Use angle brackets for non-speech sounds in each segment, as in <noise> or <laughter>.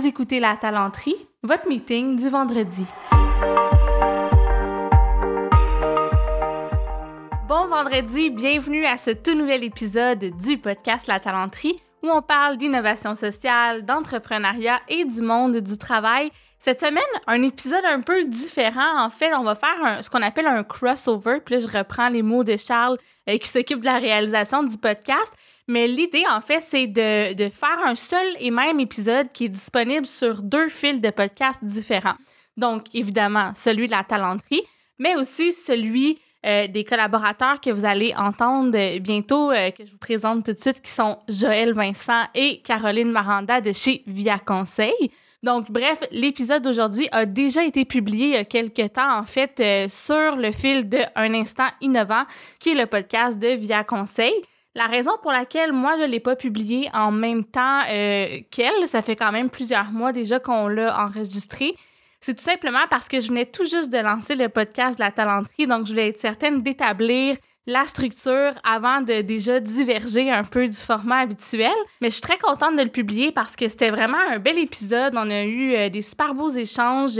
Vous écoutez La Talenterie, votre meeting du vendredi. Bon vendredi, bienvenue à ce tout nouvel épisode du podcast La Talenterie où on parle d'innovation sociale, d'entrepreneuriat et du monde du travail. Cette semaine, un épisode un peu différent. En fait, on va faire ce qu'on appelle un crossover. Puis là, je reprends les mots de Charles euh, qui s'occupe de la réalisation du podcast. Mais l'idée, en fait, c'est de, faire un seul et même épisode qui est disponible sur deux fils de podcasts différents. Donc, évidemment, celui de la talenterie, mais aussi celui euh, des collaborateurs que vous allez entendre bientôt, euh, que je vous présente tout de suite, qui sont Joël Vincent et Caroline Maranda de chez Via Conseil. Donc, bref, l'épisode d'aujourd'hui a déjà été publié il y a quelques temps, en fait, euh, sur le fil de Un instant innovant, qui est le podcast de Via Conseil. La raison pour laquelle moi je l'ai pas publié en même temps euh, qu'elle, ça fait quand même plusieurs mois déjà qu'on l'a enregistré, c'est tout simplement parce que je venais tout juste de lancer le podcast de la talenterie, donc je voulais être certaine d'établir la structure avant de déjà diverger un peu du format habituel. Mais je suis très contente de le publier parce que c'était vraiment un bel épisode. On a eu euh, des super beaux échanges.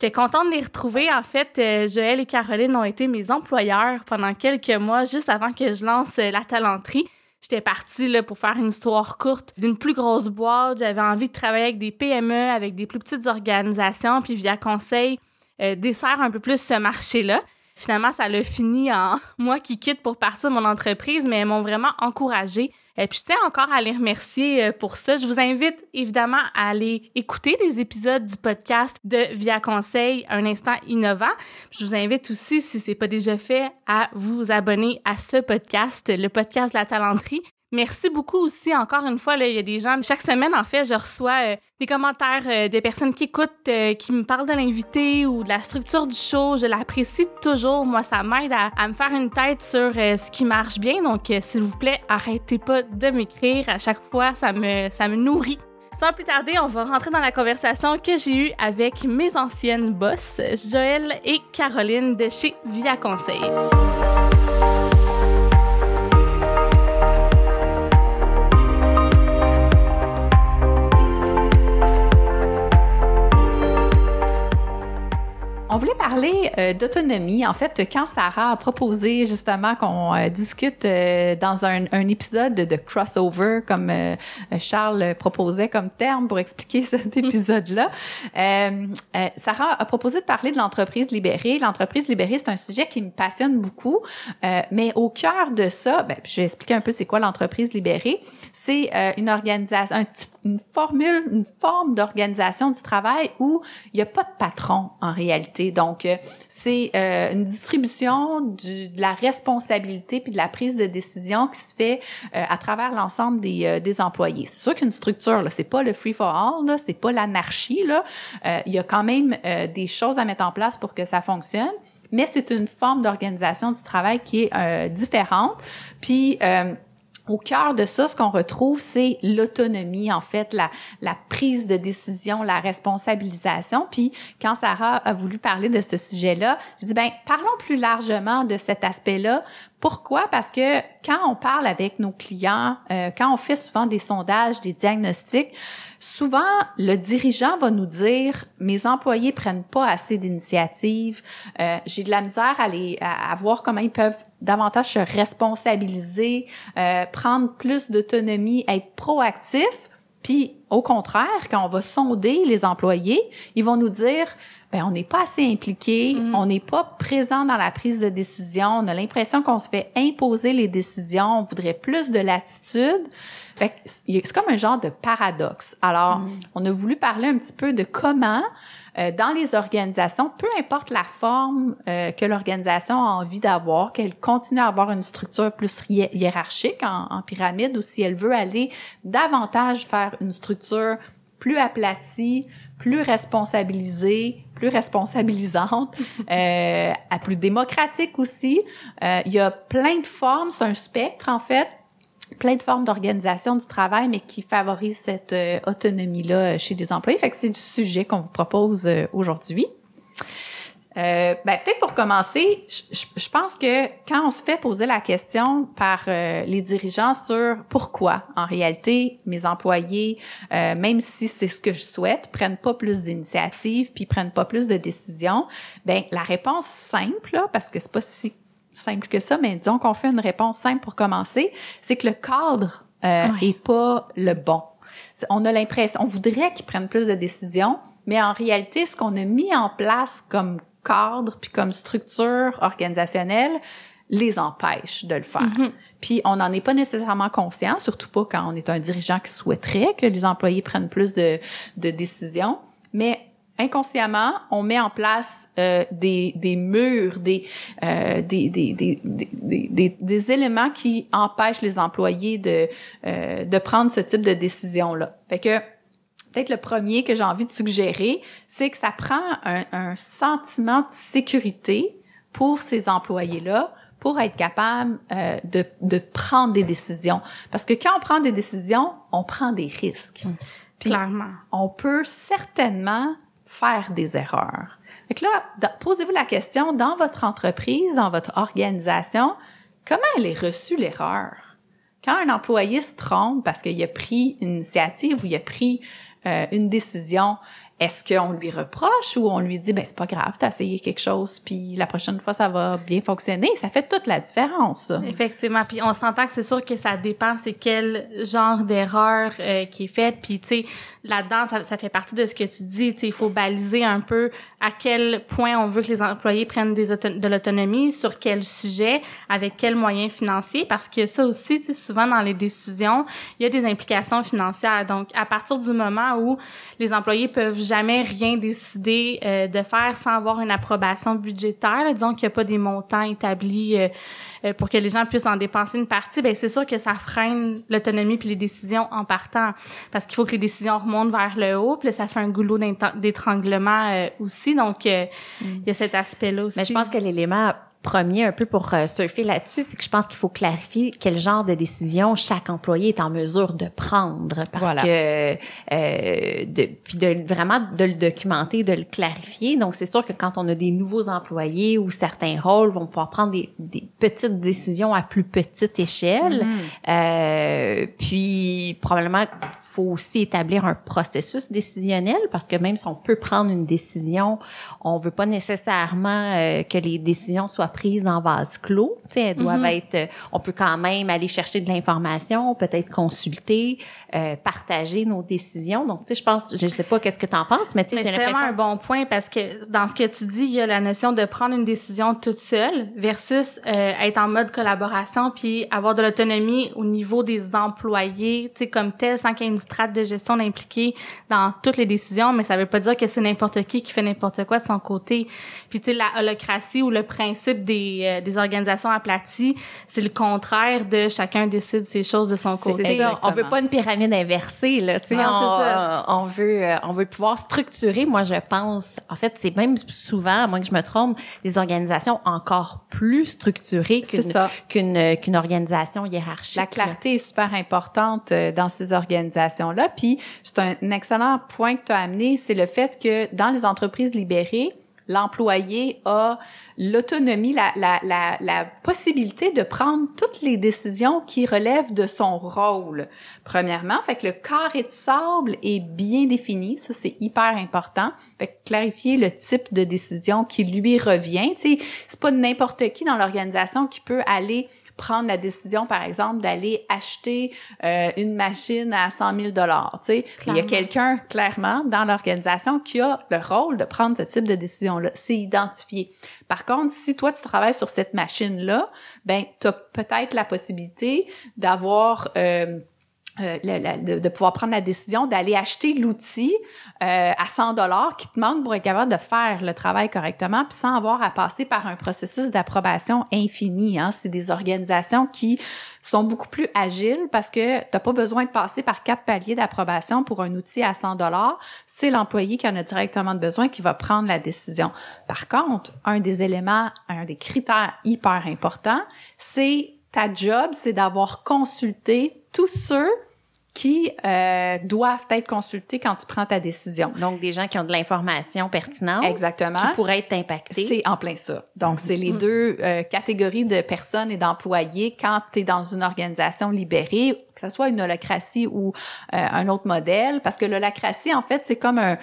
J'étais contente de les retrouver. En fait, euh, Joël et Caroline ont été mes employeurs pendant quelques mois, juste avant que je lance euh, la talenterie. J'étais partie là, pour faire une histoire courte d'une plus grosse boîte. J'avais envie de travailler avec des PME, avec des plus petites organisations, puis via conseil, euh, un peu plus ce marché-là. Finalement, ça l'a fini en <laughs> moi qui quitte pour partir de mon entreprise, mais elles m'ont vraiment encouragée. Et puis, je tiens encore à les remercier euh, pour ça. Je vous invite évidemment à aller écouter les épisodes du podcast de Via Conseil, un instant innovant. Je vous invite aussi, si c'est pas déjà fait, à vous abonner à ce podcast, le podcast de la talenterie. Merci beaucoup aussi, encore une fois, il y a des gens, chaque semaine, en fait, je reçois euh, des commentaires euh, des personnes qui écoutent, euh, qui me parlent de l'invité ou de la structure du show. Je l'apprécie toujours. Moi, ça m'aide à, me faire une tête sur ce qui marche bien. Donc, s'il vous plaît, arrêtez pas de m'écrire. À chaque fois, ça me, ça me nourrit. Sans plus tarder, on va rentrer dans la conversation que j'ai eue avec mes anciennes boss, Joël et Caroline de chez Via Conseil. Euh, d'autonomie. En fait, quand Sarah a proposé justement qu'on euh, discute euh, dans un, épisode de crossover, comme Charles proposait comme terme pour expliquer <laughs> cet épisode-là, Sarah a proposé de parler de l'entreprise libérée. L'entreprise libérée, c'est un sujet qui me passionne beaucoup, mais au cœur de ça, ben, je vais expliquer un peu c'est quoi l'entreprise libérée. C'est une organisation, une formule, une forme d'organisation du travail où il n'y a pas de patron en réalité. Donc, c'est euh, une distribution de la responsabilité puis de la prise de décision qui se fait euh, à travers l'ensemble des, des employés. C'est sûr qu'une structure, c'est pas le free for all, là, c'est pas l'anarchie il y a quand même des choses à mettre en place pour que ça fonctionne mais c'est une forme d'organisation du travail qui est différente. Puis au cœur de ça, ce qu'on retrouve, c'est l'autonomie, en fait, la, prise de décision, la responsabilisation. Puis, quand Sarah a voulu parler de ce sujet-là, je dis, ben, parlons plus largement de cet aspect-là. Pourquoi? Parce que quand on parle avec nos clients, euh, quand on fait souvent des sondages, des diagnostics, souvent le dirigeant va nous dire mes employés prennent pas assez d'initiatives, euh, j'ai de la misère à, les, à voir comment ils peuvent davantage se responsabiliser, euh, prendre plus d'autonomie, être proactif. Puis au contraire, quand on va sonder les employés, ils vont nous dire ben on n'est pas assez impliqué, mm. on n'est pas présent dans la prise de décision, on a l'impression qu'on se fait imposer les décisions, on voudrait plus de latitude. C'est comme un genre de paradoxe. Alors, mm. on a voulu parler un petit peu de comment euh, dans les organisations, peu importe la forme euh, que l'organisation a envie d'avoir, qu'elle continue à avoir une structure plus hiérarchique en, pyramide ou si elle veut aller davantage faire une structure plus aplatie, plus responsabilisée, plus responsabilisante, <laughs> euh, plus démocratique aussi. Euh, il y a plein de formes, c'est un spectre en fait plein de formes d'organisation du travail, mais qui favorisent cette euh, autonomie-là chez les employés. Fait que c'est du sujet qu'on vous propose euh, aujourd'hui. Euh, ben, peut-être pour commencer, je, je, pense que quand on se fait poser la question par euh, les dirigeants sur pourquoi, en réalité, mes employés, euh, même si c'est ce que je souhaite, prennent pas plus d'initiatives puis prennent pas plus de décisions, ben la réponse simple, là, parce que c'est pas si simple que ça, mais disons qu'on fait une réponse simple pour commencer, c'est que le cadre euh, est pas le bon. On a l'impression, on voudrait qu'ils prennent plus de décisions, mais en réalité, ce qu'on a mis en place comme cadre puis comme structure organisationnelle les empêche de le faire. Mm-hmm. Puis on n'en est pas nécessairement conscient, surtout pas quand on est un dirigeant qui souhaiterait que les employés prennent plus de, de décisions. Mais inconsciemment, on met en place euh, des, des murs, des, euh, des, des, des, des, des, éléments qui empêchent les employés de, euh, de prendre ce type de décision-là. Fait que peut-être le premier que j'ai envie de suggérer, c'est que ça prend un, un sentiment de sécurité pour ces employés-là pour être capable euh, de, de prendre des décisions. Parce que quand on prend des décisions, on prend des risques. Puis Clairement. On peut certainement faire des erreurs. Fait là, posez-vous la question, dans votre entreprise, dans votre organisation, comment elle est reçue l'erreur? Quand un employé se trompe parce qu'il a pris une initiative ou il a pris euh, une décision, est-ce qu'on lui reproche ou on lui dit ben c'est pas grave, t'as essayé quelque chose puis la prochaine fois ça va bien fonctionner, ça fait toute la différence. Effectivement, puis on s'entend que c'est sûr que ça dépend c'est quel genre d'erreur euh, qui est faite puis tu sais là-dedans ça, ça, fait partie de ce que tu dis, tu il faut baliser un peu à quel point on veut que les employés prennent des de l'autonomie, sur quel sujet, avec quels moyens financiers parce que ça aussi tu sais souvent dans les décisions, il y a des implications financières. Donc à partir du moment où les employés peuvent jamais rien décidé euh, de faire sans avoir une approbation budgétaire. Disons qu'il n'y a pas des montants établis euh, euh, pour que les gens puissent en dépenser une partie. Ben c'est sûr que ça freine l'autonomie puis les décisions en partant, parce qu'il faut que les décisions remontent vers le haut. Puis là, ça fait un goulot d'étranglement aussi. Donc il y a cet aspect-là aussi. Mais je pense que l'élément premier un peu pour euh, surfer là-dessus, c'est que je pense qu'il faut clarifier quel genre de décision chaque employé est en mesure de prendre parce que euh, de, puis de vraiment de le documenter, de le clarifier. Donc c'est sûr que quand on a des nouveaux employés ou certains rôles vont pouvoir prendre des, des petites décisions à plus petite échelle. Mm-hmm. euh, puis probablement faut aussi établir un processus décisionnel parce que même si on peut prendre une décision, on veut pas nécessairement euh, que les décisions soient prises en vase clos. Tu sais, elles doivent mm-hmm. être. Euh, on peut quand même aller chercher de l'information, peut-être consulter, euh, partager nos décisions. Donc, tu sais, je pense, je sais pas qu'est-ce que tu en penses, mais tu sais, j'ai l'impression. C'est un bon point parce que dans ce que tu dis, il y a la notion de prendre une décision toute seule versus être en mode collaboration puis avoir de l'autonomie au niveau des employés, tu sais, comme tel, sans qu'il y ait une strate de gestion impliquée dans toutes les décisions. Mais ça veut pas dire que c'est n'importe qui qui fait n'importe quoi son côté. Puis tu sais la holocratie ou le principe des, euh, des organisations aplaties, c'est le contraire de chacun décide ses choses de son côté. Ça. On veut pas une pyramide inversée là, tu sais on, on, veut euh, on veut pouvoir structurer moi je pense en fait c'est même souvent à moins que je me trompe des organisations encore plus structurées qu'une qu'une organisation hiérarchique. La clarté est super importante euh, dans ces organisations là puis c'est un excellent point que tu as amené, c'est le fait que dans les entreprises libérées l'employé a l'autonomie, la, la, la, la, possibilité de prendre toutes les décisions qui relèvent de son rôle. Premièrement, fait que le carré de sable est bien défini, ça c'est hyper important. Fait que clarifier le type de décision qui lui revient, tu c'est pas n'importe qui dans l'organisation qui peut aller prendre la décision, par exemple, d'aller acheter euh, une machine à 100 000 dollars. Tu sais, il y a quelqu'un clairement dans l'organisation qui a le rôle de prendre ce type de décision-là. C'est identifié. Par contre, si toi tu travailles sur cette machine-là, ben tu as peut-être la possibilité d'avoir euh, euh, de, de, pouvoir prendre la décision d'aller acheter l'outil euh, à 100 dollars qui te manque pour être capable de faire le travail correctement, puis sans avoir à passer par un processus d'approbation infini. Hein. C'est des organisations qui sont beaucoup plus agiles parce que tu n'as pas besoin de passer par quatre paliers d'approbation pour un outil à 100 dollars. C'est l'employé qui en a directement besoin qui va prendre la décision. Par contre, un des éléments, un des critères hyper importants, c'est ta job, c'est d'avoir consulté tous ceux qui euh, doivent être consultés quand tu prends ta décision. Donc, des gens qui ont de l'information pertinente. Exactement. Qui pourraient être impactés. C'est en plein ça. Donc, c'est les mm-hmm. deux euh, catégories de personnes et d'employés quand tu es dans une organisation libérée, que ce soit une holacratie ou euh, un autre modèle, parce que l'holacratie, en fait, c'est comme un,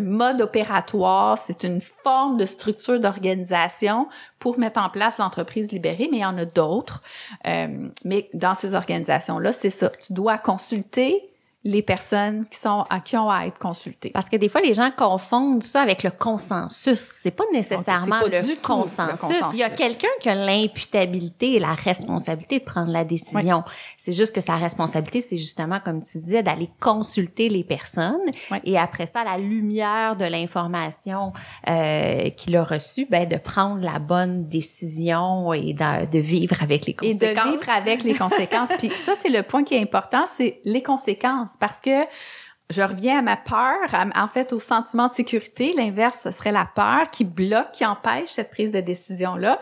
mode opératoire, c'est une forme de structure d'organisation pour mettre en place l'entreprise libérée, mais il y en a d'autres. Euh, mais dans ces organisations-là, c'est ça. Tu dois consulter les personnes qui sont à qui ont à être consultées. Parce que des fois les gens confondent ça avec le consensus. C'est pas nécessairement le, consensus. Il y a quelqu'un qui a l'imputabilité et la responsabilité de prendre la décision. C'est juste que sa responsabilité, c'est justement comme tu disais d'aller consulter les personnes et après ça, à la lumière de l'information euh, qu'il a reçue, ben de prendre la bonne décision et de, de, vivre avec les conséquences. Et de vivre avec les conséquences. <laughs> Puis ça, c'est le point qui est important, c'est les conséquences parce que je reviens à ma peur, en fait au sentiment de sécurité. L'inverse, ce serait la peur qui bloque, qui empêche cette prise de décision-là.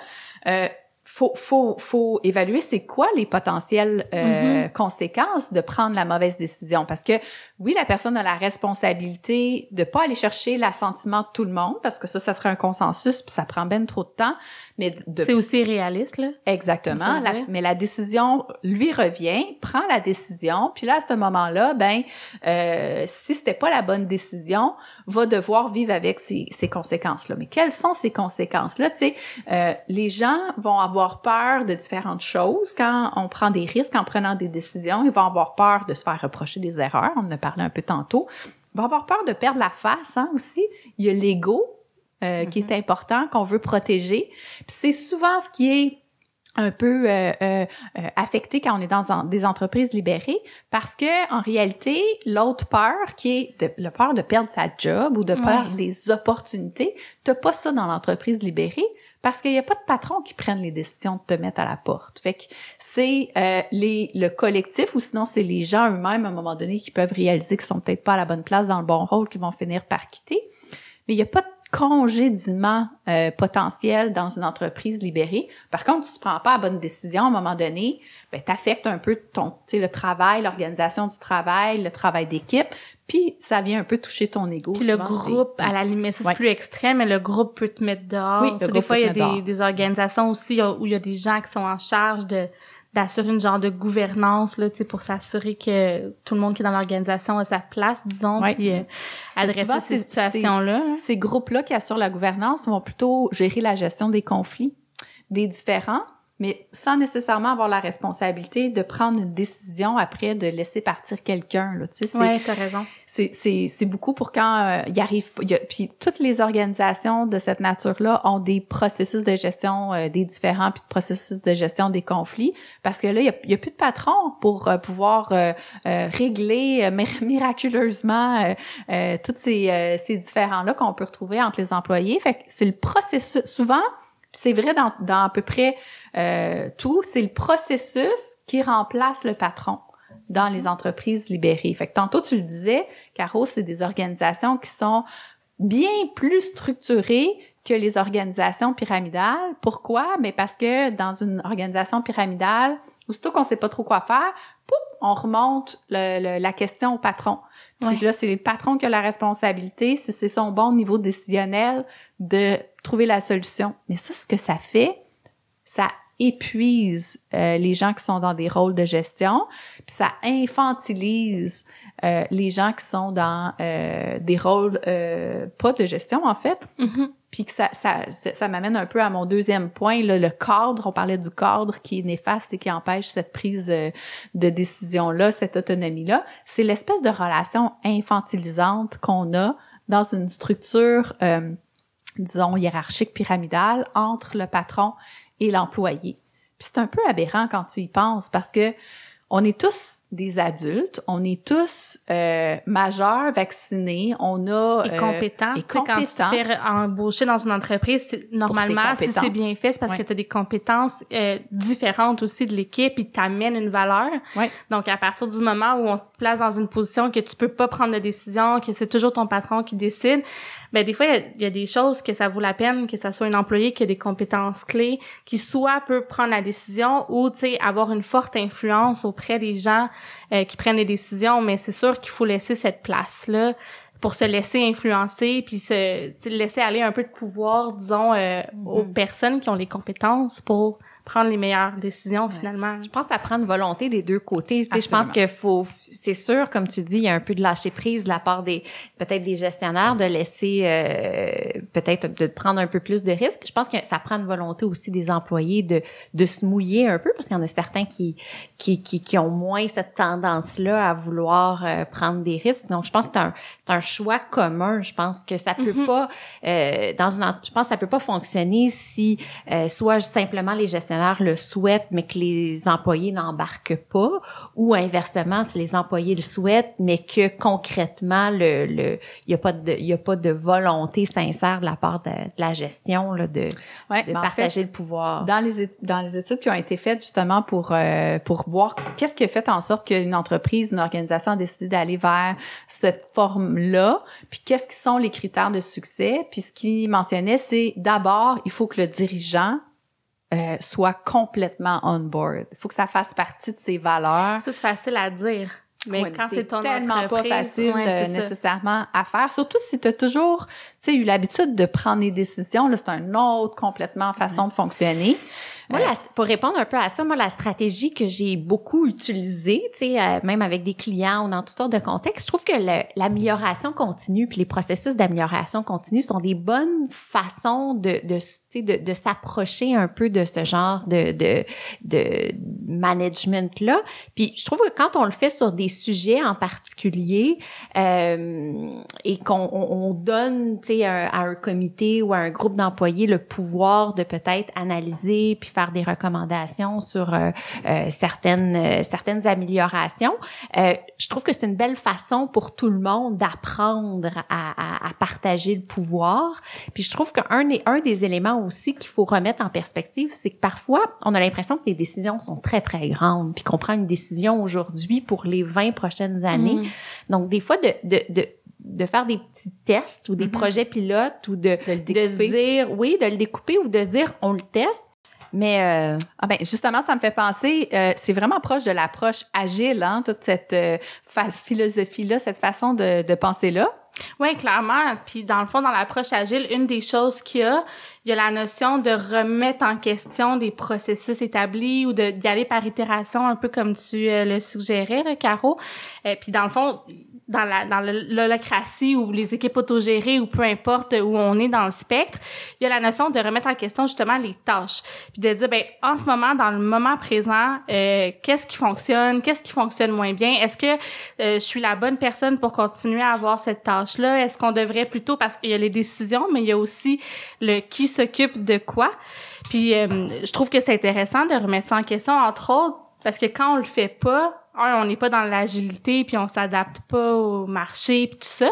Euh, faut, faut, faut évaluer c'est quoi les potentielles euh, mm-hmm. conséquences de prendre la mauvaise décision. Parce que oui, la personne a la responsabilité de pas aller chercher l'assentiment de tout le monde, parce que ça, ça serait un consensus, puis ça prend bien trop de temps. Mais c'est aussi réaliste là. Exactement. mais la décision lui revient, prend la décision, puis là à ce moment-là, ben euh, si c'était pas la bonne décision, va devoir vivre avec ces, ces conséquences-là. Mais quelles sont ces conséquences-là? Tu sais, euh, les gens vont avoir peur de différentes choses quand on prend des risques en prenant des décisions. Ils vont avoir peur de se faire reprocher des erreurs. On en a parlé un peu tantôt. Ils vont avoir peur de perdre la face hein, aussi. Il y a l'ego euh, qui est mm-hmm. important, qu'on veut protéger. c'est souvent ce qui est un peu euh, euh, affecté quand on est dans des entreprises libérées parce que en réalité l'autre peur qui est de, le peur de perdre sa job ou de perdre des opportunités t'as pas ça dans l'entreprise libérée parce qu'il n'y a pas de patron qui prenne les décisions de te mettre à la porte. Fait que c'est les le collectif ou sinon c'est les gens eux-mêmes à un moment donné qui peuvent réaliser qu'ils sont peut-être pas à la bonne place dans le bon rôle qui vont finir par quitter. Mais il n'y a pas de congédiement euh, potentiel dans une entreprise libérée. Par contre, tu ne prends pas la bonne décision à un moment donné, ben, t'affectes un peu ton, tu sais, le travail, l'organisation du travail, le travail d'équipe, puis ça vient un peu toucher ton ego. Puis le groupe, à la limite, c'est plus extrême, mais le groupe peut te mettre dehors. Oui, des fois, il y a des, des, organisations aussi où il y a des gens qui sont en charge de d'assurer une genre de gouvernance là, pour s'assurer que tout le monde qui est dans l'organisation a sa place, disons, puis euh, adresser ces situations-là. Ces, groupes-là qui assurent la gouvernance vont plutôt gérer la gestion des conflits, des différents, mais sans nécessairement avoir la responsabilité de prendre une décision après de laisser partir quelqu'un. Là, tu t'as raison. C'est, c'est, c'est beaucoup pour quand euh, il arrive. Y a, puis toutes les organisations de cette nature-là ont des processus de gestion euh, des différents, puis de processus de gestion des conflits, parce que là, il y a, y a plus de patron pour euh, pouvoir euh, régler <laughs> miraculeusement toutes ces, ces différents-là qu'on peut retrouver entre les employés. Fait que c'est le processus. Souvent, c'est vrai dans, dans à peu près euh, tout, c'est le processus qui remplace le patron dans les entreprises libérées. Fait que tantôt tu le disais, Caro, c'est des organisations qui sont bien plus structurées que les organisations pyramidales. Pourquoi? Mais parce que dans une organisation pyramidale, aussitôt qu'on sait pas trop quoi faire, on remonte la question au patron. Puis là, c'est le patron qui a la responsabilité, si c'est son bon niveau décisionnel, de trouver la solution. Mais ça, ce que ça fait, ça épuise euh, les gens qui sont dans des rôles de gestion, puis ça infantilise euh, les gens qui sont dans euh, des rôles pas de gestion en fait. Mm-hmm. Puis que ça, ça, ça, m'amène un peu à mon deuxième point, là, le cadre. On parlait du cadre qui est néfaste et qui empêche cette prise de décision-là, cette autonomie-là. C'est l'espèce de relation infantilisante qu'on a dans une structure disons, hiérarchique pyramidale entre le patron et l'employé. Puis c'est un peu aberrant quand tu y penses parce que on est tous des adultes, on est tous euh, majeurs, vaccinés, on a et compétents. Euh, et compétents. Quand tu te fais embaucher dans une entreprise, normalement, si c'est bien fait, c'est parce que tu as des compétences euh, différentes aussi de l'équipe, et t'amènent une valeur. Ouais. Donc à partir du moment où on te place dans une position que tu peux pas prendre de décision, que c'est toujours ton patron qui décide, ben des fois il y, a des choses que ça vaut la peine que ça soit un employé qui a des compétences clés, qui soit peut prendre la décision ou tu sais avoir une forte influence auprès des gens euh, qui prennent les décisions, mais c'est sûr qu'il faut laisser cette place-là pour se laisser influencer puis se laisser aller un peu de pouvoir disons euh, aux mm-hmm. personnes qui ont les compétences pour prendre les meilleures décisions finalement. Je pense que ça prend une volonté des deux côtés. je pense qu'il faut, c'est sûr, comme tu dis, il y a un peu de lâcher prise de la part des peut-être des gestionnaires de laisser euh, peut-être de prendre un peu plus de risques. Je pense que ça prend une volonté aussi des employés de de se mouiller un peu parce qu'il y en a certains qui qui qui, qui ont moins cette tendance là à vouloir euh, prendre des risques. Donc je pense que c'est un c'est un choix commun. Je pense que ça peut mm-hmm. pas euh, dans une je pense que ça peut pas fonctionner si euh, soit simplement les gestionnaires le souhaite, mais que les employés n'embarquent pas, ou inversement, si les employés le souhaitent, mais que concrètement, le, le, il y a pas de, il y a pas de volonté sincère de la part de, la gestion, là, de, de partager le pouvoir. Dans les, dans les études qui ont été faites justement pour, euh, pour voir qu'est-ce qui a fait en sorte qu'une entreprise, une organisation a décidé d'aller vers cette forme-là, puis qu'est-ce qui sont les critères de succès, puis ce qu'il mentionnait, c'est d'abord, il faut que le dirigeant euh, soit complètement on board. Il faut que ça fasse partie de ses valeurs. Ça, c'est facile à dire. Mais quand c'est ton tellement pas facile euh, nécessairement à faire, surtout si tu as toujours tu sais, eu l'habitude de prendre des décisions. C'est un autre complètement façon de fonctionner. Moi, pour répondre un peu à ça, moi, la stratégie que j'ai beaucoup utilisée, tu sais, euh, même avec des clients ou dans toutes sortes de contextes, je trouve que l'amélioration continue puis les processus d'amélioration continue sont des bonnes façons de, de, de, de s'approcher un peu de ce genre de, de, de management-là. Puis je trouve que quand on le fait sur des sujets en particulier euh, et qu'on on, donne, tu sais, à un comité ou à un groupe d'employés le pouvoir de peut-être analyser puis faire des recommandations sur euh, euh, certaines euh, certaines améliorations. je trouve que c'est une belle façon pour tout le monde d'apprendre à, à, à, partager le pouvoir. Puis je trouve qu'un des un des éléments aussi qu'il faut remettre en perspective, c'est que parfois on a l'impression que les décisions sont très très grandes, puis qu'on prend une décision aujourd'hui pour les 20 prochaines années. Mm. Donc des fois de, de, de de faire des petits tests ou des mm-hmm. projets pilotes ou de, de, de, se dire oui de le découper ou de dire on le teste mais euh... ah ben justement, ça me fait penser, euh, c'est vraiment proche de l'approche agile, hein, toute cette euh, philosophie là, cette façon de, de penser là. Oui, clairement. Puis dans le fond, dans l'approche agile, une des choses qu'il y a, il y a la notion de remettre en question des processus établis ou d'y aller par itération, un peu comme tu euh, le suggérais, là, Caro. Et puis dans le fond, dans la dans l'holocratie ou les équipes autogérées ou peu importe où on est dans le spectre, il y a la notion de remettre en question justement les tâches, puis de dire ben en ce moment dans le moment présent, euh, qu'est-ce qui fonctionne, qu'est-ce qui fonctionne moins bien, est-ce que euh, je suis la bonne personne pour continuer à avoir cette tâche là, est-ce qu'on devrait plutôt parce qu'il y a les décisions mais il y a aussi le qui s'occupe de quoi? Puis euh, je trouve que c'est intéressant de remettre ça en question entre autres parce que quand on le fait pas on n'est pas dans l'agilité puis on s'adapte pas au marché puis tout ça.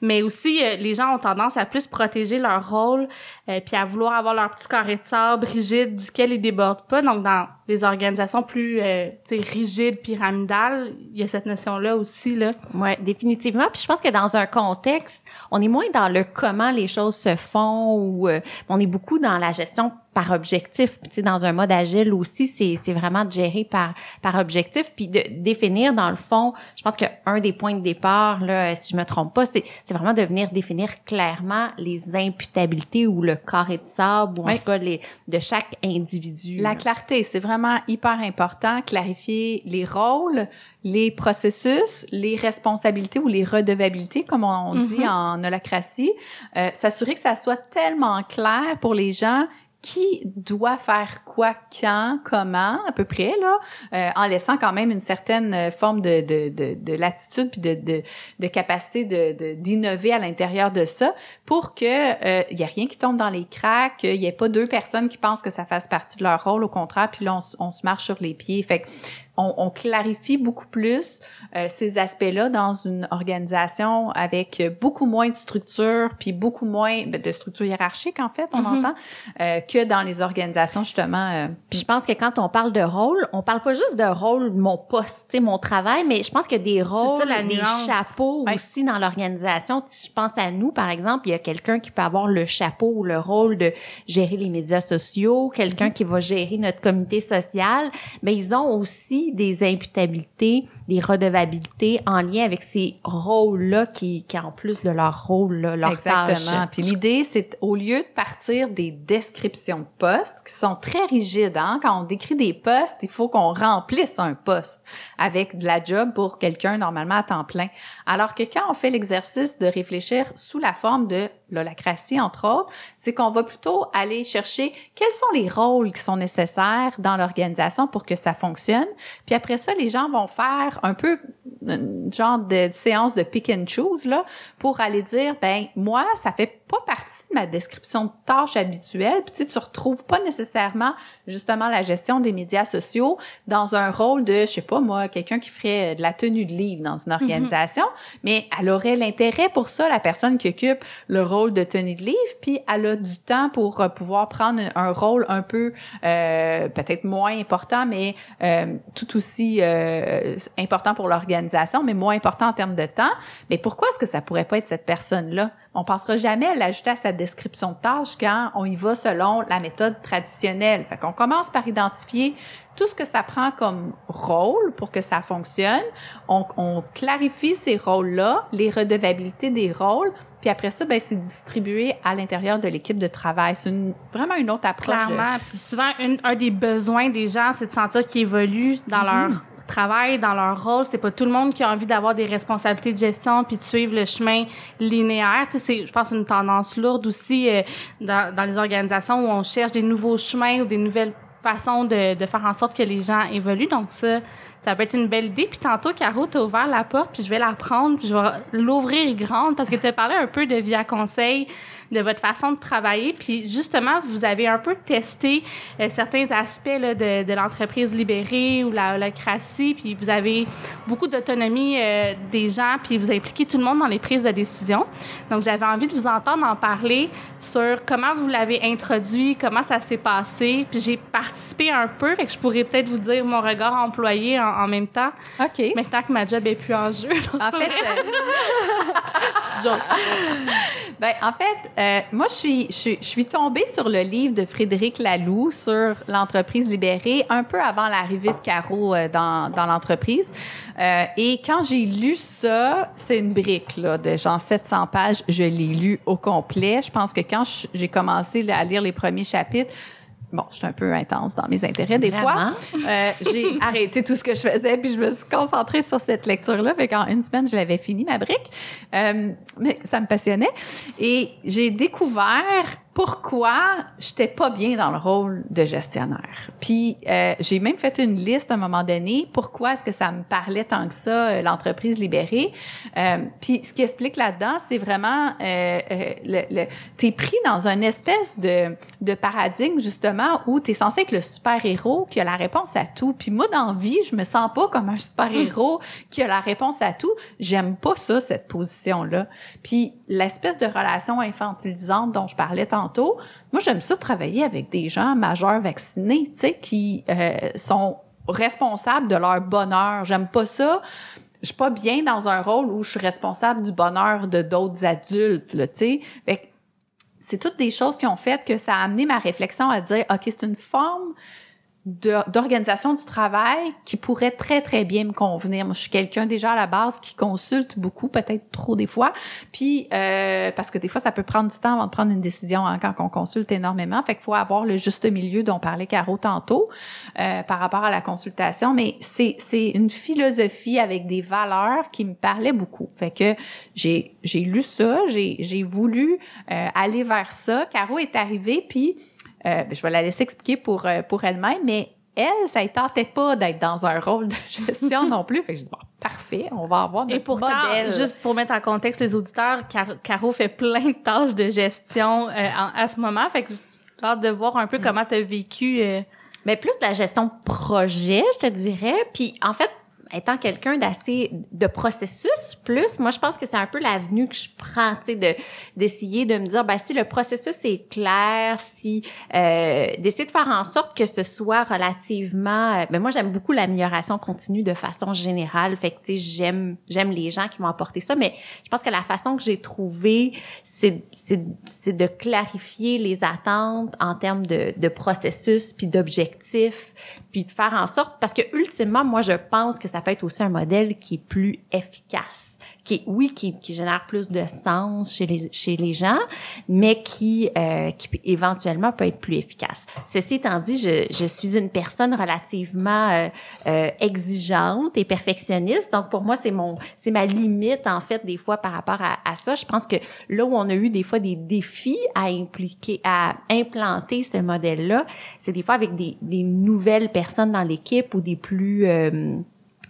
Mais aussi euh, les gens ont tendance à plus protéger leur rôle euh, puis à vouloir avoir leur petit carré de sable rigide duquel ils débordent pas. Donc dans les organisations plus euh, rigides pyramidales il y a cette notion là aussi là. Ouais définitivement. Puis je pense que dans un contexte on est moins dans le comment les choses se font ou euh, on est beaucoup dans la gestion par objectif. Tu sais, dans un mode agile aussi, c'est, vraiment de gérer par, par objectif, puis de définir, dans le fond, je pense qu'un des points de départ, là, si je me trompe pas, c'est vraiment de venir définir clairement les imputabilités ou le carré de sable, ou en tout cas les, de chaque individu. La clarté, c'est vraiment hyper important, clarifier les rôles, les processus, les responsabilités ou les redevabilités, comme on, dit mm-hmm. en holacratie, euh, s'assurer que ça soit tellement clair pour les gens qui doit faire quoi, quand, comment, à peu près, là, euh, en laissant quand même une certaine euh, forme de, de, de, de latitude puis de, de, de capacité de, d'innover à l'intérieur de ça pour que euh, il y a rien qui tombe dans les cracks, qu'il y ait pas deux personnes qui pensent que ça fasse partie de leur rôle, au contraire, puis là, on, on se marche sur les pieds. Fait que on, clarifie beaucoup plus euh, ces aspects-là dans une organisation avec beaucoup moins de structure, puis beaucoup moins ben, de structure hiérarchique en fait, on mm-hmm. entend, euh, que dans les organisations justement. Euh, puis je pense que quand on parle de rôle, on parle pas juste de rôle mon poste, mon travail, mais je pense que des rôles, des chapeaux aussi dans l'organisation. Je pense à nous par exemple, il y a quelqu'un qui peut avoir le chapeau ou le rôle de gérer les médias sociaux, quelqu'un mm-hmm. qui va gérer notre comité social, mais ils ont aussi des imputabilités, des redevabilités en lien avec ces rôles-là qui, qui en plus de leur rôle, là, leur Exactement. Puis l'idée, c'est au lieu de partir des descriptions de postes qui sont très rigides, hein, quand on décrit des postes, il faut qu'on remplisse un poste avec de la job pour quelqu'un normalement à temps plein. Alors que quand on fait l'exercice de réfléchir sous la forme de l'holacratie, entre autres, c'est qu'on va plutôt aller chercher quels sont les rôles qui sont nécessaires dans l'organisation pour que ça fonctionne. Puis après ça, les gens vont faire un peu une genre de, séance de pick and choose là pour aller dire ben moi ça fait pas partie de ma description de tâche habituelle. Puis tu sais, tu retrouves pas nécessairement justement la gestion des médias sociaux dans un rôle de je sais pas moi quelqu'un qui ferait de la tenue de livre dans une mhm. organisation. Mais elle aurait l'intérêt pour ça la personne qui occupe le rôle de tenue de livre. Puis elle a du temps pour euh, pouvoir prendre un rôle un peu euh, peut-être moins important mais euh, tout aussi euh, important pour l'organisation mais moins important en termes de temps. Mais pourquoi est-ce que ça pourrait pas être cette personne là on pensera jamais à l'ajouter à sa description de tâche quand on y va selon la méthode traditionnelle. Fait qu'on commence par identifier tout ce que ça prend comme rôle pour que ça fonctionne. On, on clarifie ces rôles-là, les redevabilités des rôles, puis après ça, ben, c'est distribué à l'intérieur de l'équipe de travail. C'est vraiment une autre approche. Clairement. Puis souvent, un des besoins des gens, c'est de sentir qu'ils évoluent dans mm-hmm. leur travail, dans leur rôle. C'est pas tout le monde qui a envie d'avoir des responsabilités de gestion puis de suivre le chemin linéaire. Tu sais, c'est, je pense, une tendance lourde aussi euh, dans, dans les organisations où on cherche des nouveaux chemins ou des nouvelles façons de, de faire en sorte que les gens évoluent. Donc ça, ça peut être une belle idée. Puis tantôt, Caro, t'as ouvert la porte, puis je vais la prendre, puis je vais l'ouvrir grande parce que tu as parlé un peu de Via Conseil, de votre façon de travailler. Puis justement, vous avez un peu testé euh, certains aspects là, de, de l'entreprise libérée ou la holacratie, puis vous avez beaucoup d'autonomie euh, des gens, puis vous impliquez tout le monde dans les prises de décision. Donc, j'avais envie de vous entendre en parler sur comment vous l'avez introduit, comment ça s'est passé. Puis j'ai participé un peu, fait que je pourrais peut-être vous dire mon regard employé en, en même temps. OK. Maintenant que ma job est plus en jeu. <laughs> En fait, euh... <laughs> <laughs> ben, en fait, euh, moi, je suis, je, suis tombée sur le livre de Frédéric Laloux sur l'entreprise libérée un peu avant l'arrivée de Caro euh, dans, dans l'entreprise. Euh, et quand j'ai lu ça, c'est une brique là, de genre 700 pages. Je l'ai lu au complet. Je pense que quand j'ai commencé à lire les premiers chapitres, bon, je suis un peu intense dans mes intérêts des fois. Euh, j'ai <laughs> arrêté tout ce que je faisais puis je me suis concentrée sur cette lecture-là. Fait qu'en une semaine, je l'avais fini ma brique. Euh, mais ça me passionnait et j'ai découvert pourquoi j'étais pas bien dans le rôle de gestionnaire. Puis euh, j'ai même fait une liste à un moment donné. Pourquoi est-ce que ça me parlait tant que ça euh, l'entreprise libérée euh, Puis ce qui explique là-dedans, c'est vraiment euh, euh, le, le t'es pris dans une espèce de de paradigme justement où t'es censé être le super héros qui a la réponse à tout. Puis moi dans vie, je me sens pas comme un super héros <laughs> qui a la réponse à tout. J'aime pas ça cette position là. Puis l'espèce de relation infantilisante dont je parlais tantôt, moi j'aime ça travailler avec des gens majeurs vaccinés, tu sais, qui euh, sont responsables de leur bonheur. J'aime pas ça. Je suis pas bien dans un rôle où je suis responsable du bonheur de d'autres adultes, tu sais. C'est toutes des choses qui ont fait que ça a amené ma réflexion à dire, OK, c'est une forme d'organisation du travail qui pourrait très très bien me convenir. Moi, je suis quelqu'un déjà à la base qui consulte beaucoup, peut-être trop des fois, puis euh, parce que des fois ça peut prendre du temps avant de prendre une décision hein, quand on consulte énormément. Fait qu'il faut avoir le juste milieu dont parlait Caro tantôt euh, par rapport à la consultation. Mais c'est c'est une philosophie avec des valeurs qui me parlaient beaucoup. Fait que j'ai j'ai lu ça, j'ai j'ai voulu euh, aller vers ça. Caro est arrivée puis euh, je vais la laisser expliquer pour, euh, pour elle-même, mais elle, ça ne tentait pas d'être dans un rôle de <laughs> gestion non plus. Fait que je dis, bon, parfait, on va avoir notre Et pourtant, juste pour mettre en contexte les auditeurs, Caro fait plein de tâches de gestion euh, à ce moment. Fait que j'ai hâte de voir un peu mm. comment tu as vécu. Mais plus de la gestion projet, je te dirais. Puis en fait, étant quelqu'un d'assez de processus plus, moi je pense que c'est un peu l'avenue que je prends, tu sais, de d'essayer de me dire, ben si le processus est clair, si euh, d'essayer de faire en sorte que ce soit relativement, euh, ben moi j'aime beaucoup l'amélioration continue de façon générale, fait que tu sais j'aime j'aime les gens qui vont apporter ça, mais je pense que la façon que j'ai trouvé, c'est c'est c'est de clarifier les attentes en termes de de processus puis d'objectifs, puis de faire en sorte parce que ultimement moi je pense que ça peut être aussi un modèle qui est plus efficace, qui oui qui, qui génère plus de sens chez les chez les gens, mais qui euh, qui éventuellement peut être plus efficace. Ceci étant dit, je, je suis une personne relativement euh, euh, exigeante et perfectionniste, donc pour moi c'est mon c'est ma limite en fait des fois par rapport à, à ça. Je pense que là où on a eu des fois des défis à impliquer à implanter ce modèle là, c'est des fois avec des, des nouvelles personnes dans l'équipe ou des plus euh,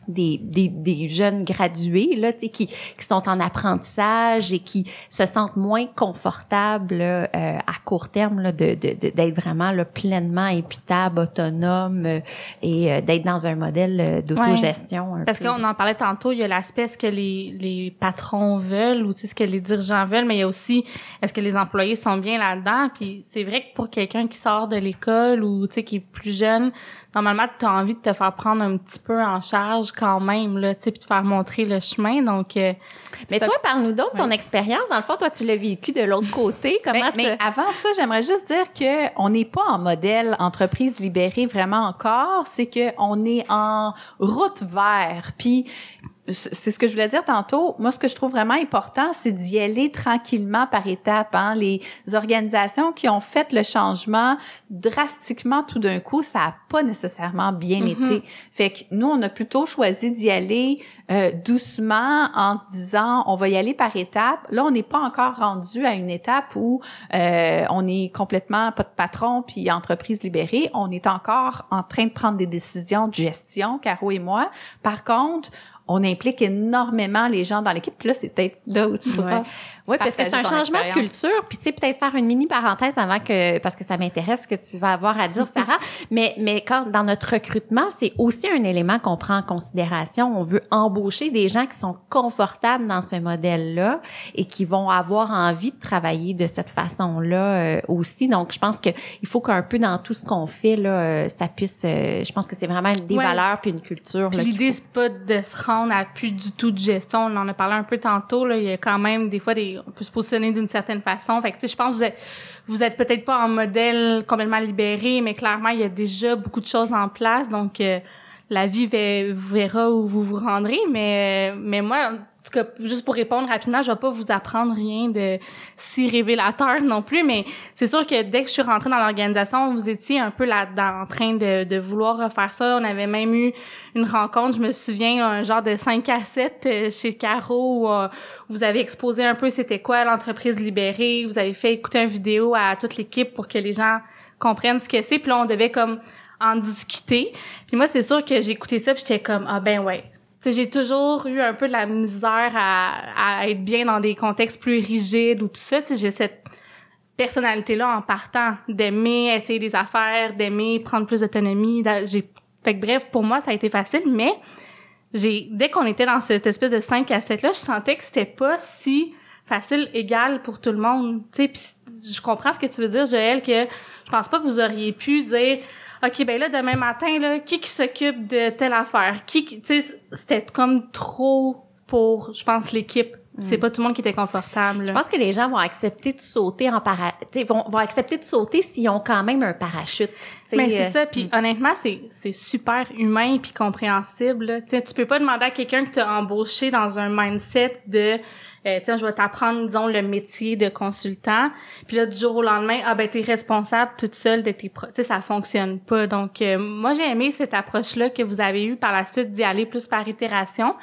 des, des, des, jeunes gradués là, qui, qui sont en apprentissage et qui se sentent moins confortables euh, à court terme là, de, de, d'être vraiment là, pleinement imputable, autonome euh, et euh, d'être dans un modèle euh, d'autogestion. Parce qu'on en parlait tantôt, il y a l'aspect ce que les, les patrons veulent ou ce que les dirigeants veulent, mais il y a aussi est-ce que les employés sont bien là-dedans? Puis c'est vrai que pour quelqu'un qui sort de l'école ou qui est plus jeune, normalement, tu as envie de te faire prendre un petit peu en charge quand même, là, tu sais, puis te faire montrer le chemin. Donc, euh, mais toi, parle-nous donc de ton expérience. Dans le fond, toi, tu l'as vécu de l'autre côté. Comment mais, mais avant ça, j'aimerais juste dire que on n'est pas en modèle entreprise libérée vraiment encore. C'est que on est en route vers. Puis c'est ce que je voulais dire tantôt. Moi, ce que je trouve vraiment important, c'est d'y aller tranquillement par étapes. Hein. Les organisations qui ont fait le changement drastiquement tout d'un coup, ça a pas nécessairement bien mm-hmm. été. Fait que nous, on a plutôt choisi d'y aller euh, doucement en se disant, on va y aller par étapes. Là, on n'est pas encore rendu à une étape où euh, on est complètement pas de patron puis entreprise libérée. On est encore en train de prendre des décisions de gestion, Caro et moi. Par contre, on implique énormément les gens dans l'équipe. Puis là, c'est peut-être là où tu peux pas oui, parce que c'est un changement de culture. Puis tu sais, peut-être faire une mini parenthèse avant que, parce que ça m'intéresse ce que tu vas avoir à dire, Sarah. <laughs> mais mais quand dans notre recrutement, c'est aussi un élément qu'on prend en considération. On veut embaucher des gens qui sont confortables dans ce modèle-là et qui vont avoir envie de travailler de cette façon-là euh, aussi. Donc, je pense que il faut qu'un peu dans tout ce qu'on fait là, euh, ça puisse. Euh, je pense que c'est vraiment des valeurs puis une culture. L'idée c'est pas de se rendre à plus du tout de gestion. On en a parlé un peu tantôt. Là, il y a quand même des fois des on peut se positionner d'une certaine façon. Fait que, tu sais, je pense que vous êtes, vous êtes peut-être pas en modèle complètement libéré, mais clairement, il y a déjà beaucoup de choses en place. Donc, euh, la vie verra où vous vous rendrez. Mais, euh, mais moi, tout cas, juste pour répondre rapidement, je vais pas vous apprendre rien de si révélateur non plus, mais c'est sûr que dès que je suis rentrée dans l'organisation, vous étiez un peu là-dedans, en train de, de vouloir refaire ça. On avait même eu une rencontre, je me souviens, un genre de 5 à 7 euh, chez Caro où euh, vous avez exposé un peu c'était quoi l'entreprise libérée, vous avez fait écouter une vidéo à toute l'équipe pour que les gens comprennent ce que c'est, puis là, on devait comme en discuter. Puis moi, c'est sûr que j'ai écouté ça, puis j'étais comme, ah ben ouais, j'ai toujours eu un peu de la misère à, à, être bien dans des contextes plus rigides ou tout ça. J'ai cette personnalité-là en partant, d'aimer essayer des affaires, d'aimer prendre plus d'autonomie. J'ai, fait que bref, pour moi, ça a été facile, mais j'ai, dès qu'on était dans cette espèce de 5 à 7 là, je sentais que c'était pas si facile, égal pour tout le monde. Tu sais, je comprends ce que tu veux dire, Joël, que je pense pas que vous auriez pu dire OK, ben là, demain matin, là, qui qui s'occupe de telle affaire? Qui, tu sais, c'était comme trop pour, je pense, l'équipe. C'est mm. pas tout le monde qui était confortable. Je pense que les gens vont accepter de sauter en parachute. Vont, vont accepter de sauter s'ils ont quand même un parachute. Mais c'est euh, ça. Puis mm. honnêtement, c'est c'est super humain puis compréhensible. Tu tu peux pas demander à quelqu'un que t'as embauché dans un mindset de euh, tiens, je vais t'apprendre, disons, le métier de consultant. Puis là, du jour au lendemain, ah ben, t'es responsable toute seule de tes... Tu sais, ça fonctionne pas. Donc, euh, moi, j'ai aimé cette approche-là que vous avez eue par la suite d'y aller plus par itération.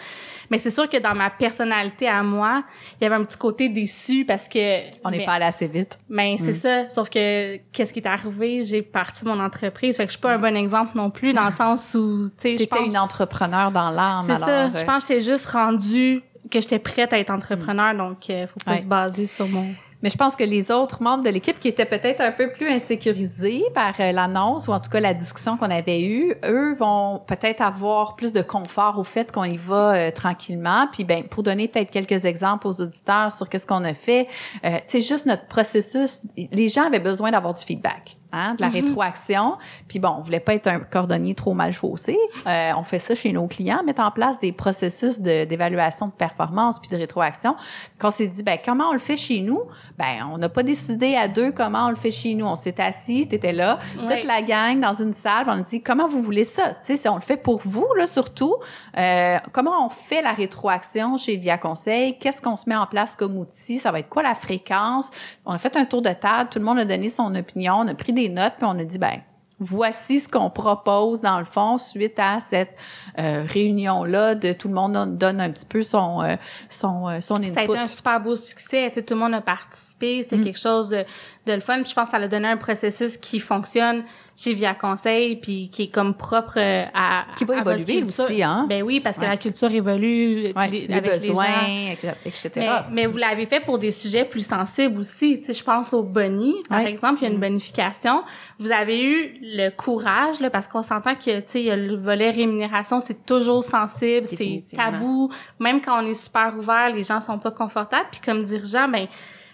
Mais c'est sûr que dans ma personnalité à moi, il y avait un petit côté déçu parce que... On n'est pas allé assez vite. Mais c'est mm. ça. Sauf que, qu'est-ce qui est arrivé? J'ai parti mon entreprise. Fait que je suis pas un bon exemple non plus dans le sens où, tu sais, je pense... une entrepreneur dans l'âme, C'est ça. Je pense que j'étais juste rendue que j'étais prête à être entrepreneur, donc euh, faut pas se baser sur mon Mais je pense que les autres membres de l'équipe qui étaient peut-être un peu plus insécurisés par euh, l'annonce ou en tout cas la discussion qu'on avait eue, eux vont peut-être avoir plus de confort au fait qu'on y va euh, tranquillement. Puis ben pour donner peut-être quelques exemples aux auditeurs sur qu'est-ce qu'on a fait, euh, c'est juste notre processus. Les gens avaient besoin d'avoir du feedback. Hein, de la mm-hmm. rétroaction. Puis bon, on voulait pas être un cordonnier trop mal chaussé. Euh, on fait ça chez nos clients, mettre en place des processus d'évaluation de, performance puis de rétroaction. Quand on s'est dit, ben comment on le fait chez nous? Ben on n'a pas décidé à deux comment on le fait chez nous. On s'est assis, t'étais là, toute la gang dans une salle. On a dit, comment vous voulez ça? Tu sais, si on le fait pour vous là surtout, euh, comment on fait la rétroaction chez Via Conseil? Qu'est-ce qu'on se met en place comme outil? Ça va être quoi la fréquence? On a fait un tour de table, tout le monde a donné son opinion, on a pris des notes, puis on a dit, ben, voici ce qu'on propose dans le fond suite à cette euh, réunion là de tout le monde donne un petit peu son euh, son euh, son input. Ça a été un super beau succès, tu sais, tout le monde a participé, c'était mm. quelque chose de de le fun, puis je pense que ça a donné un processus qui fonctionne chez Via Conseil puis qui est comme propre euh, à qui va évoluer aussi hein. Ben oui parce que la culture évolue ouais, les, les besoins etc mais, vous l'avez fait pour des sujets plus sensibles aussi. Tu sais je pense au boni par exemple il y a une bonification. Vous avez eu le courage là parce qu'on s'entend que tu sais le volet rémunération c'est toujours sensible c'est tabou. Même quand on est super ouvert les gens sont pas confortables. Puis comme dirigeant ben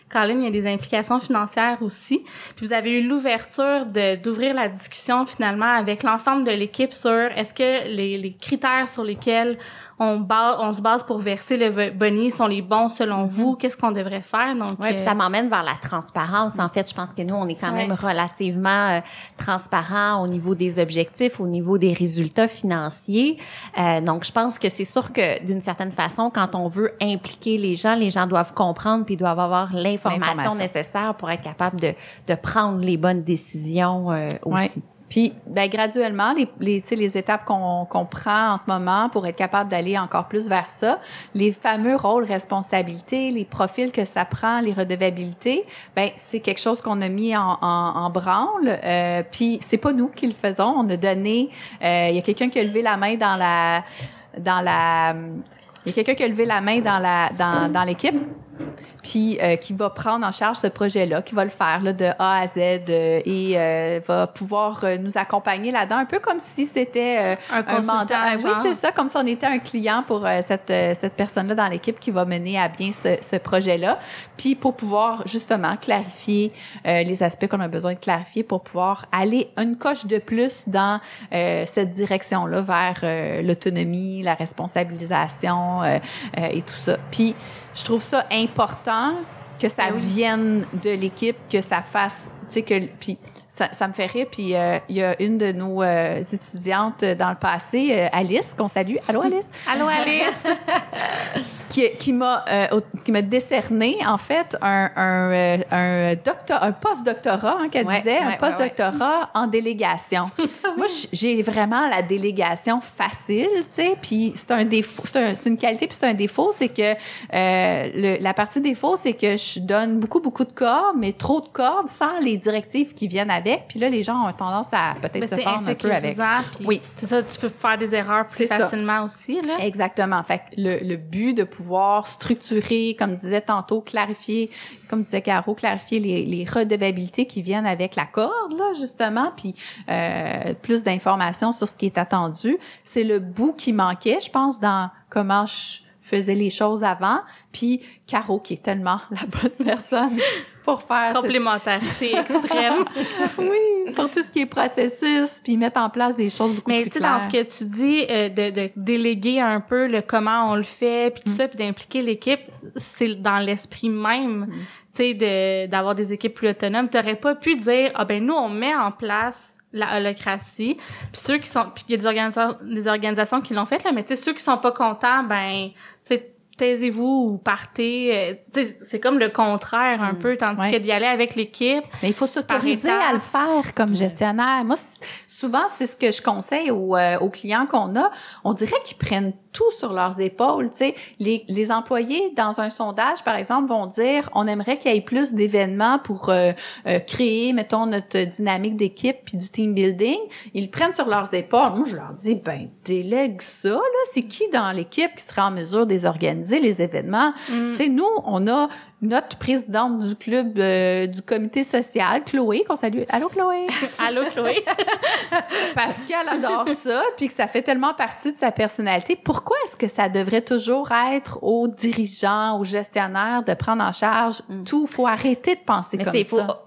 Colin, il y a des implications financières aussi. Puis vous avez eu l'ouverture d'ouvrir la discussion finalement avec l'ensemble de l'équipe sur est-ce que les critères sur lesquels on, base, on se base pour verser le boni sont les bons selon mhm. vous? Qu'est-ce qu'on devrait faire? Donc, ouais, puis ça euh, m'emmène vers la transparence. En fait, je pense que nous, on est quand même relativement euh, transparent au niveau des objectifs, au niveau des résultats financiers. Euh, donc, je pense que c'est sûr que d'une certaine façon, quand on veut impliquer les gens, les gens doivent comprendre puis doivent avoir l'information nécessaire pour être capable de, de prendre les bonnes décisions euh, aussi. Puis, ben, graduellement, les, les, les étapes qu'on prend en ce moment pour être capable d'aller encore plus vers ça, les fameux rôles responsabilités, les profils que ça prend, les redevabilités, ben c'est quelque chose qu'on a mis en, en, en branle. Euh, puis, c'est pas nous qui le faisons. On a donné... Euh, il y a quelqu'un qui a levé la main dans la... Dans la il y a quelqu'un qui a levé la main dans la dans, dans l'équipe puis euh, qui va prendre en charge ce projet-là, qui va le faire là, de A à Z euh, et euh, va pouvoir nous accompagner là-dedans, un peu comme si c'était un, un mandat. oui, c'est ça, comme si on était un client pour cette, cette personne-là dans l'équipe qui va mener à bien ce, ce projet-là. Puis pour pouvoir justement clarifier les aspects qu'on a besoin de clarifier pour pouvoir aller une coche de plus dans cette direction-là vers l'autonomie, la responsabilisation et tout ça. Puis je trouve ça important que ça ben vienne de l'équipe, que ça fasse, tu sais, que, puis ça, ça, me fait rire. Puis euh, il y a une de nos euh, étudiantes dans le passé, euh, Alice, qu'on salue. Allô, Alice? Allô, Alice! <laughs> qui, qui m'a qui m'a décerné, en fait, un, un, un, docteur, un post-doctorat, hein, qu'elle disait, un post-doctorat en délégation. <laughs> Moi, j'ai vraiment la délégation facile, tu sais, puis c'est un défaut, c'est une qualité, puis c'est un défaut, c'est que le, la partie défaut, c'est que je donne beaucoup, beaucoup de cordes, mais trop de cordes sans les directives qui viennent avec puis là, les gens ont tendance à peut-être se pendre un peu avec. oui. C'est ça, tu peux faire des erreurs plus facilement aussi, là. Exactement. Fait le, le but de pouvoir structurer, comme disait tantôt, clarifier, comme disait Caro, clarifier les, les redevabilités qui viennent avec la corde, là, justement, puis euh, plus d'informations sur ce qui est attendu. C'est le bout qui manquait, je pense, dans comment je faisais les choses avant. Puis Caro, qui est tellement la bonne <laughs> personne pour faire complémentarité extrême. <laughs> oui, pour tout ce qui est processus, puis mettre en place des choses beaucoup Mais, plus claires. Mais tu sais, dans ce que tu dis, euh, de, de, déléguer un peu le comment on le fait, puis tout mm. ça, puis d'impliquer l'équipe, c'est dans l'esprit même. Mm. Tu sais, d'avoir des équipes plus autonomes. T'aurais pas pu dire, ah ben nous, on met en place la holocratie. Puis ceux qui sont, il y a des organisations, des organisations qui l'ont fait là, mais tu sais ceux qui sont pas contents, ben, tu sais taisez-vous ou partez. Euh, c'est comme le contraire un mm. peu, tandis que d'y aller avec l'équipe. Mais il faut s'autoriser à le faire comme gestionnaire. Moi, souvent, c'est ce que je conseille aux, euh, aux clients qu'on a. On dirait qu'ils prennent tout sur leurs épaules. Tu sais, les, les employés dans un sondage, par exemple, vont dire on aimerait qu'il y ait plus d'événements pour euh, euh, créer, mettons, notre dynamique d'équipe puis du team building. Ils prennent sur leurs épaules. Moi, je leur dis ben délègue ça. Là, c'est qui dans l'équipe qui sera en mesure de désorganiser les événements? Mm. Tu sais, nous, on a notre présidente du club euh, du comité social, Chloé, qu'on salue. Allô, Chloé? <laughs> Allô, Chloé? <laughs> Parce qu'elle adore ça, puis que ça fait tellement partie de sa personnalité. Pourquoi est-ce que ça devrait toujours être aux dirigeants, aux gestionnaires de prendre en charge mm. tout? faut arrêter de penser comme ça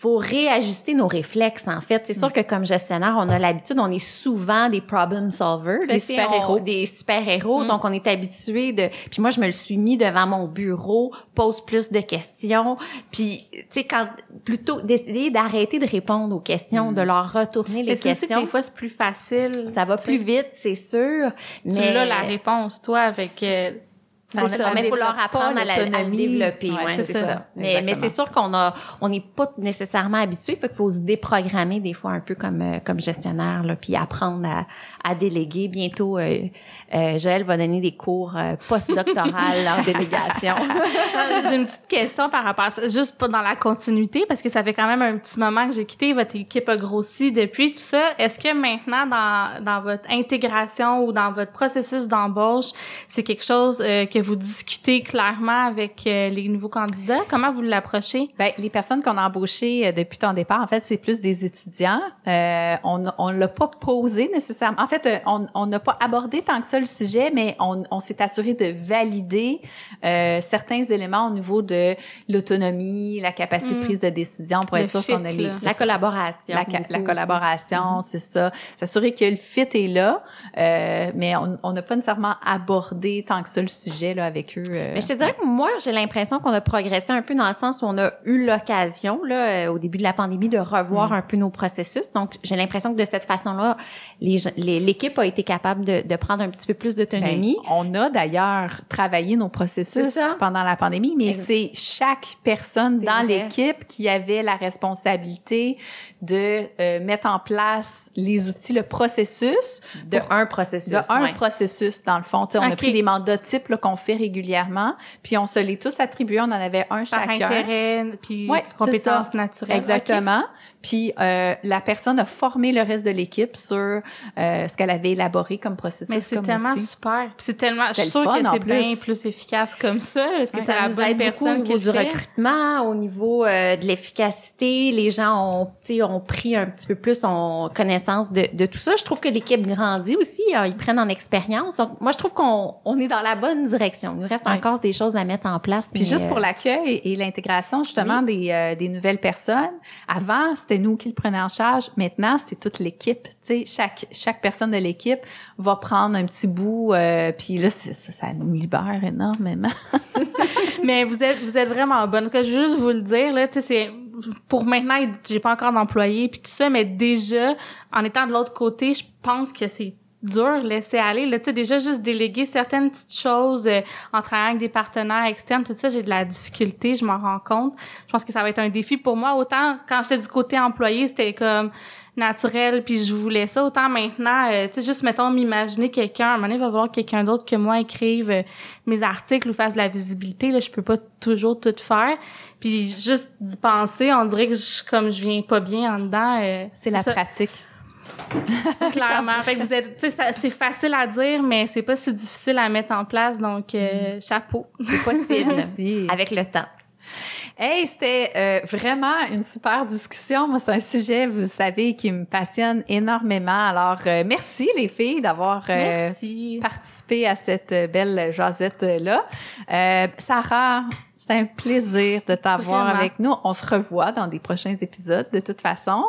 faut réajuster nos réflexes en fait. C'est sûr mm. que comme gestionnaire, on a l'habitude, on est souvent des problem solvers, des super héros, des super héros. Mm. Donc on est habitué de. Puis moi je me le suis mis devant mon bureau, pose plus de questions. Puis tu sais quand plutôt décider d'arrêter de répondre aux questions, mm. de leur retourner les questions. Aussi, des fois c'est plus facile. Ça va plus vite, c'est sûr. Mais tu l'as la réponse toi avec. Euh, ça, mais il faut leur apprendre à, la, développer. Ouais, c'est ça. Mais, mais c'est sûr qu'on a, on n'est pas nécessairement habitué, fait qu'il faut se déprogrammer des fois un peu comme euh, comme gestionnaire, là, puis apprendre à, à déléguer. Bientôt, euh, euh, Joël va donner des cours euh, postdoctorales en <laughs> délégation. j'ai une petite question par rapport à ça, juste pas dans la continuité, parce que ça fait quand même un petit moment que j'ai quitté, votre équipe a grossi depuis tout ça. Est-ce que maintenant, dans, dans votre intégration ou dans votre processus d'embauche, c'est quelque chose euh, que vous discutez clairement avec euh, les nouveaux candidats? Comment vous l'approchez? Ben, les personnes qu'on a embauchées depuis ton départ, en fait, c'est plus des étudiants. on on l'a pas posé nécessairement. En fait, on n'a pas abordé tant que ça le sujet, mais on, on s'est assuré de valider euh, certains éléments au niveau de l'autonomie, la capacité de mm. prise de décision pour être sûr qu'on a les, la collaboration. La, collaboration, mm. c'est ça. S'assurer que le fit est là, euh, mais on n'a pas nécessairement abordé tant que ça le sujet là avec eux. Euh. Mais je te dirais que moi, j'ai l'impression qu'on a progressé un peu dans le sens où on a eu l'occasion là euh, au début de la pandémie de revoir mm. un peu nos processus. Donc, j'ai l'impression que de cette façon-là, l'équipe les, a été capable de, de prendre un petit peu plus d'autonomie. Ben, on a d'ailleurs travaillé nos processus pendant la pandémie, mais c'est chaque personne dans l'équipe qui avait la responsabilité de euh, mettre en place les outils, le processus. De un processus. De un processus, dans le fond. On a pris des mandats types qu'on fait régulièrement, puis on se les tous attribués. On en avait un Par chacun. Par intérêt, puis compétences naturelles. Exactement. Puis euh, la personne a formé le reste de l'équipe sur euh, ce qu'elle avait élaboré comme processus. Mais c'est tellement super. Puis c'est tellement. Je suis sûre que c'est bien plus efficace comme ça. Est-ce que c'est la bonne personne au niveau du recrutement, au niveau euh, de l'efficacité. Les gens ont, ont pris un petit peu plus en connaissance de, de tout ça. Je trouve que l'équipe grandit aussi. Hein, ils prennent en expérience. Donc moi, je trouve qu'on on est dans la bonne direction. Il nous reste encore des choses à mettre en place. Puis juste pour euh, l'accueil et l'intégration justement des, euh, des nouvelles personnes. Avant, c'était nous qui le prenons en charge. Maintenant, c'est toute l'équipe. Tu sais, chaque chaque personne de l'équipe va prendre un petit bout. Euh, puis là, ça, ça, nous libère énormément. <laughs> <laughs> Mais vous êtes vous êtes vraiment bonne. Que juste vous le dire là, tu sais, c'est pour maintenant, j'ai pas encore d'employé puis tout ça, mais déjà en étant de l'autre côté, je pense que c'est dur laisser aller. Là tu sais déjà juste déléguer certaines petites choses euh, en travaillant avec des partenaires externes tout ça j'ai de la difficulté je m'en rends compte. Je pense que ça va être un défi pour moi. Autant quand j'étais du côté employé c'était comme naturel puis je voulais ça. Autant maintenant euh, tu sais juste mettons m'imaginer quelqu'un. À un moment donné il va falloir quelqu'un d'autre que moi écrive euh, mes articles ou fasse de la visibilité. Là je peux pas toujours tout faire. Puis juste d'y penser on dirait que je, comme je viens pas bien en dedans c'est la pratique <laughs> Clairement. fait que vous êtes, c'est facile à dire, mais c'est pas si difficile à mettre en place. Donc, euh, mm. chapeau. C'est possible. <laughs> avec le temps. Hey, c'était euh, vraiment une super discussion. Moi, c'est un sujet, vous savez, qui me passionne énormément. Alors, euh, merci les filles d'avoir participé à cette belle jasette-là. Sarah, c'est un plaisir de t'avoir avec nous. On se revoit dans des prochains épisodes de toute façon.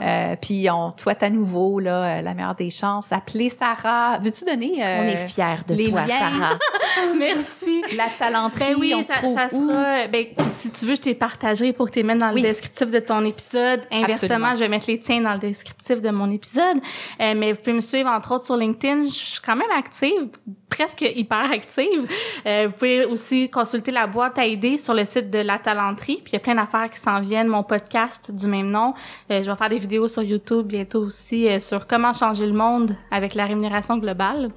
Euh, puis on souhaite à nouveau là, euh, la meilleure des chances. Appelez Sarah. Veux-tu donner euh, On est fiers de les toi, liens? Sarah. <laughs> Merci. La talenterie, ben oui, on ça, trouve ça sera. Ben, si tu veux, je t'ai partagé pour que tu les mettes dans le descriptif de ton épisode. Inversement, je vais mettre les tiens dans le descriptif de mon épisode. Euh, mais vous pouvez me suivre entre autres sur LinkedIn. Je suis quand même active, presque hyper active. Euh, vous pouvez aussi consulter la boîte à idées sur le site de La Talenterie. Puis il y a plein d'affaires qui s'en viennent. Mon podcast du même nom. Euh, je vais faire des vidéos sur YouTube bientôt aussi euh, sur comment changer le monde avec la rémunération globale.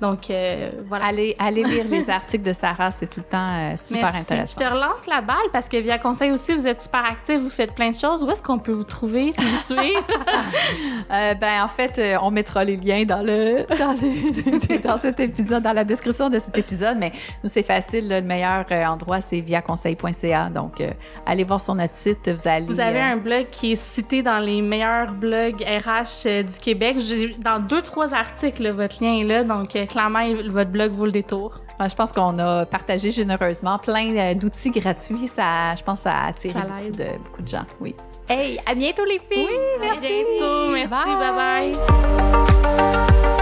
Donc euh, voilà. Allez, allez lire les articles de Sarah, c'est tout le temps super intéressant. Je te relance la balle parce que via Conseil aussi, vous êtes super actifs, vous faites plein de choses. Où est-ce qu'on peut vous trouver, vous <laughs> suivre? <laughs> ben en fait, on mettra les liens dans le <laughs> dans, dans cet épisode dans la description de cet épisode, mais nous, c'est facile. le meilleur endroit, c'est via conseil.ca. Donc, euh, allez voir sur notre site. Vous allez. Vous avez un blog qui est cité dans les meilleurs blogs RH du Québec. Dans deux, trois articles, votre lien est là. Donc, clairement, votre blog vaut le détour. Je pense qu'on a partagé généreusement plein d'outils gratuits. Ça, je pense, ça a attiré beaucoup, de, beaucoup de gens. Oui. Hey, à bientôt les filles! Oui, merci! À bientôt, merci, bye bye! bye.